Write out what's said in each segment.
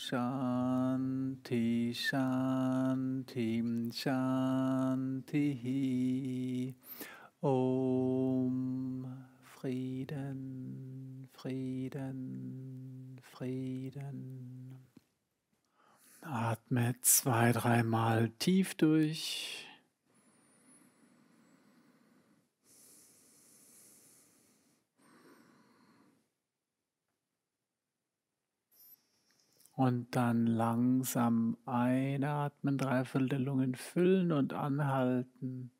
Shanti, Shanti, Shanti. Om Frieden, Frieden, Frieden. Atme zwei, dreimal tief durch. Und dann langsam einatmen, dreiviertel der Lungen füllen und anhalten.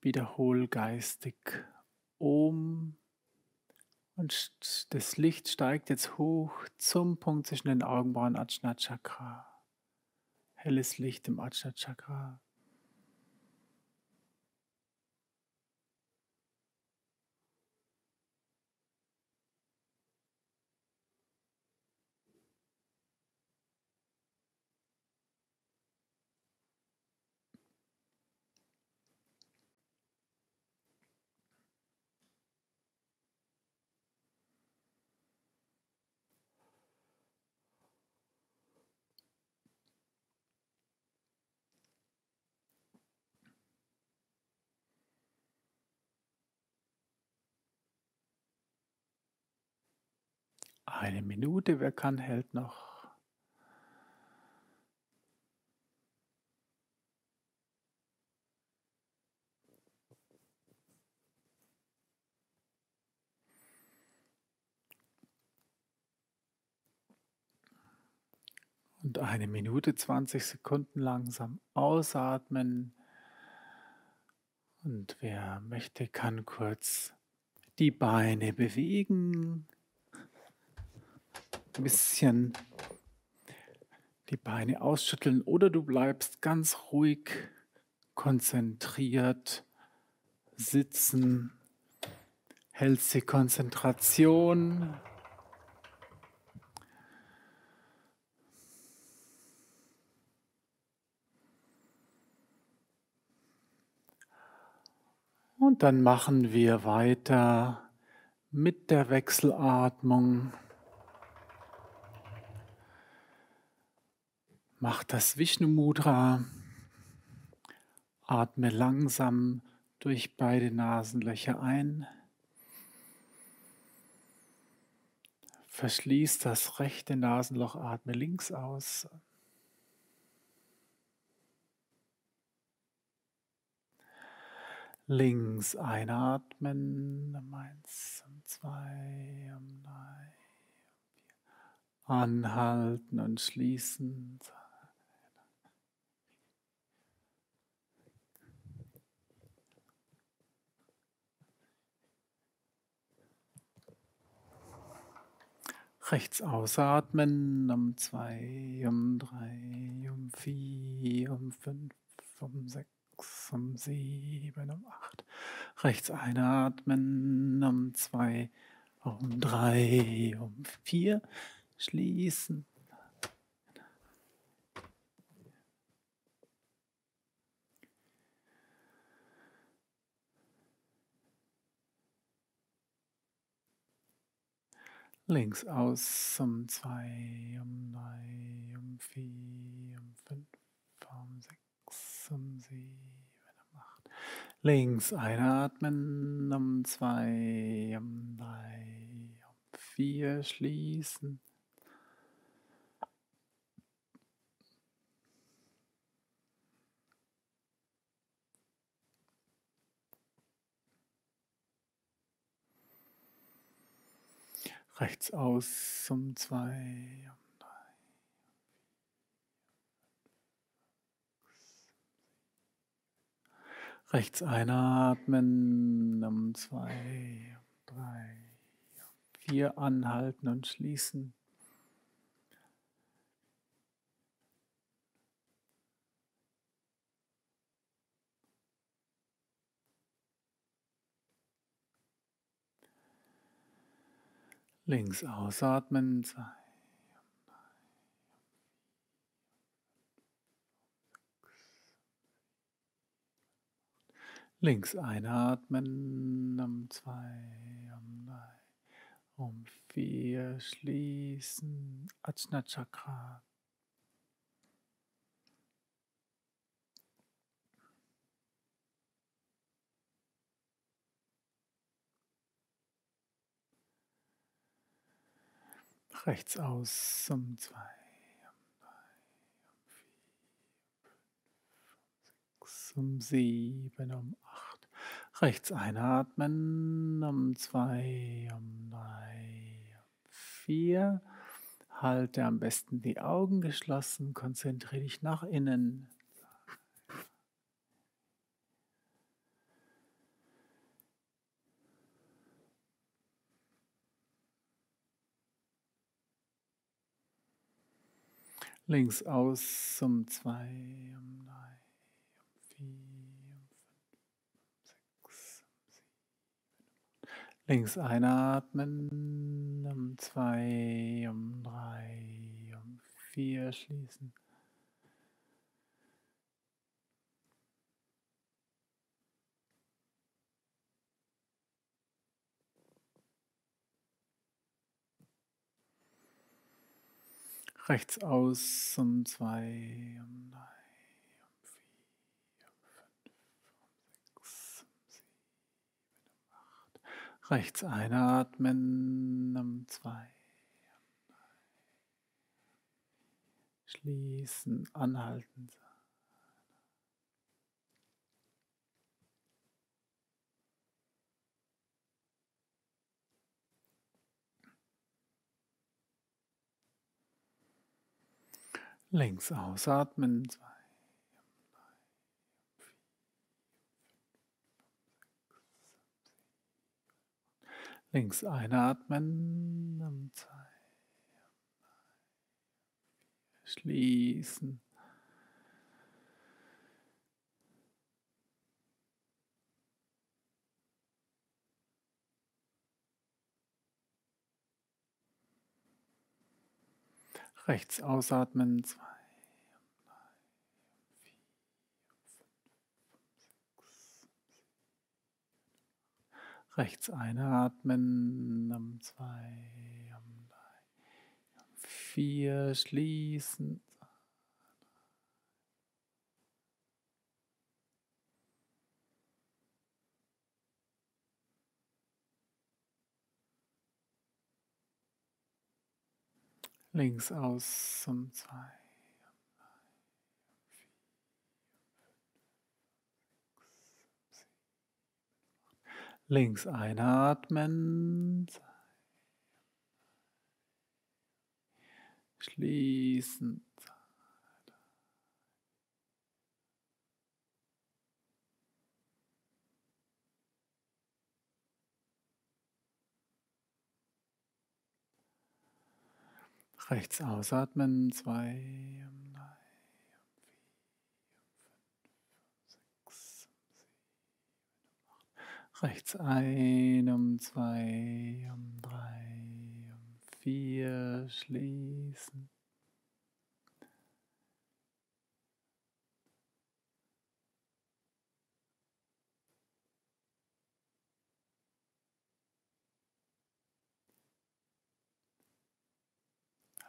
Wiederhol geistig Om. Und das Licht steigt jetzt hoch zum Punkt zwischen den Augenbrauen Ajna Chakra. Helles Licht im Ajna Chakra. Eine Minute, wer kann, hält noch. Und eine Minute, 20 Sekunden langsam ausatmen. Und wer möchte, kann kurz die Beine bewegen, ein bisschen die Beine ausschütteln oder du bleibst ganz ruhig, konzentriert sitzen, hältst die Konzentration. Und dann machen wir weiter mit der Wechselatmung. Mach das Vishnu Mudra. Atme langsam durch beide Nasenlöcher ein. Verschließ das rechte Nasenloch, atme links aus. Links einatmen, eins zwei drei, vier. Anhalten und schließen. Rechts ausatmen, um zwei, um drei, um vier, um fünf, um sechs, um sieben, um acht. Rechts einatmen, um zwei, um drei, um vier. Schließen. Links aus um zwei, um drei, um vier, um fünf, um sechs, um sieben, um acht. Links einatmen, um zwei, um drei, um vier, schließen. Rechts aus um zwei, um drei. Rechts einatmen, um zwei, um drei, um vier anhalten und schließen. Links ausatmen. Zwei, Links einatmen, um zwei, um drei, um 4 schließen, Ajna Chakra. Rechts aus um 2, um 3, um 4, um 5, um 6, um 7, um 8. Rechts einatmen, um 2, um 3, um 4. Halte am besten die Augen geschlossen, konzentriere dich nach innen. Links aus um zwei, um drei, um vier, um fünf, um sechs, um sieben. Links einatmen, um zwei, um drei, um vier schließen. Rechts aus um zwei, um drei, um vier, um fünf, um sechs, um sieben, um acht. Rechts einatmen um zwei, drei. Schließen, anhalten. Links ausatmen. Zwei, drei, vier, Links einatmen. Zwei, drei, vier, schließen. Rechts ausatmen. Zwei, drei, vier, fünf, sechs. Rechts einatmen. Zwei, drei, vier. Schließen. Links aus um zwei, um drei, um vier, um fünf, um sechs, um sieben, um acht. Links einatmen. Schließen. Rechts ausatmen, zwei, drei, vier, fünf, sechs, sieben, acht. Rechts ein, um zwei, um drei, um vier, schließen.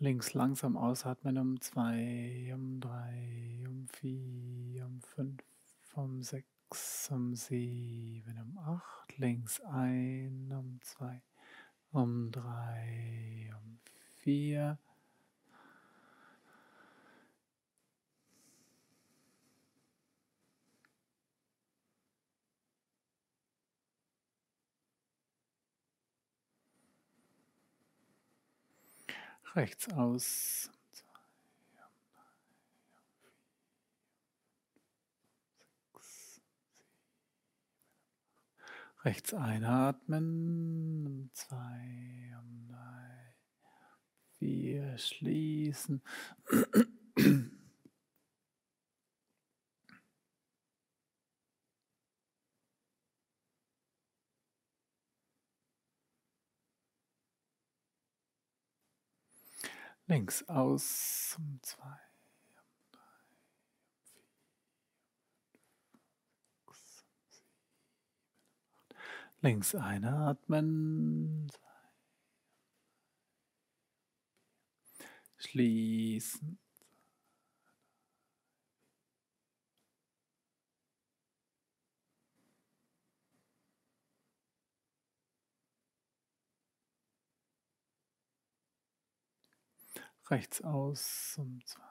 Links langsam ausatmen um zwei, um drei, um vier, um fünf, um sechs, um sieben, um acht. Links ein, um zwei, um drei, um vier. Rechts aus. Rechts einatmen, zwei, drei, vier, schließen. Links aus um zwei. Um drei, um vier, sechs, sieben, Links einatmen. Zwei, Schließen. Rechts aus um zwei.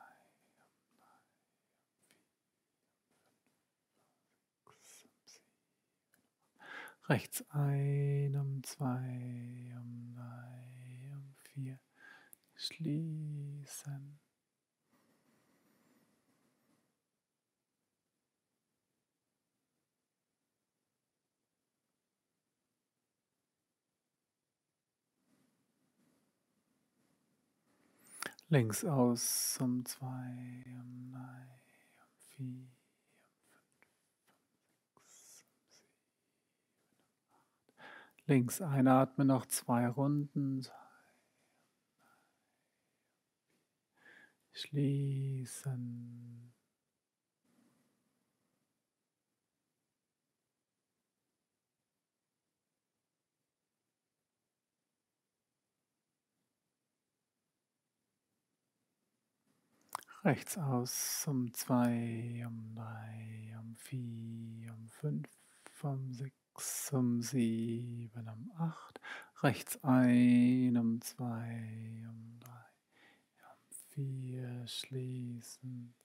Rechts ein, um zwei, um drei, um vier. Schließen. Links aus um zwei, um drei, um vier. Links einatmen, noch zwei Runden. Schließen. Rechts aus um zwei, um drei, um vier, um fünf, um sechs um sieben, um acht, rechts ein, um zwei, um drei, um vier, schließen.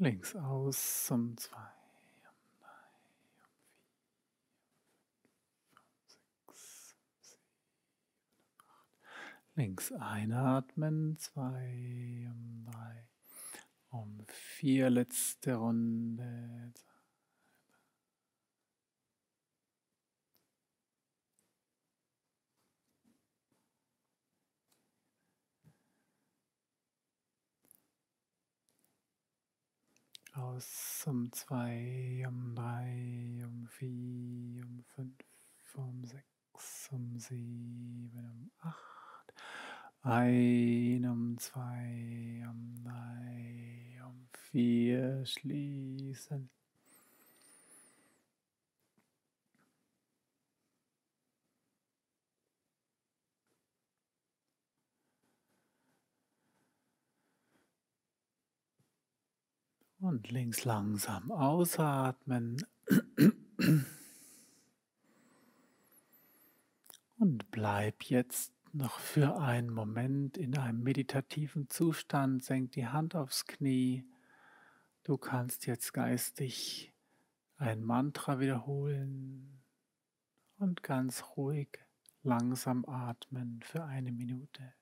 Links aus um zwei. Links einatmen, zwei, um drei, um vier, letzte Runde. Aus um zwei, um drei, um vier, um fünf, um sechs, um sieben, um acht. Ein, um zwei, um drei, um vier, schließen. Und links langsam ausatmen. Und bleib jetzt noch für einen Moment in einem meditativen Zustand. Senk die Hand aufs Knie. Du kannst jetzt geistig ein Mantra wiederholen und ganz ruhig langsam atmen für eine Minute.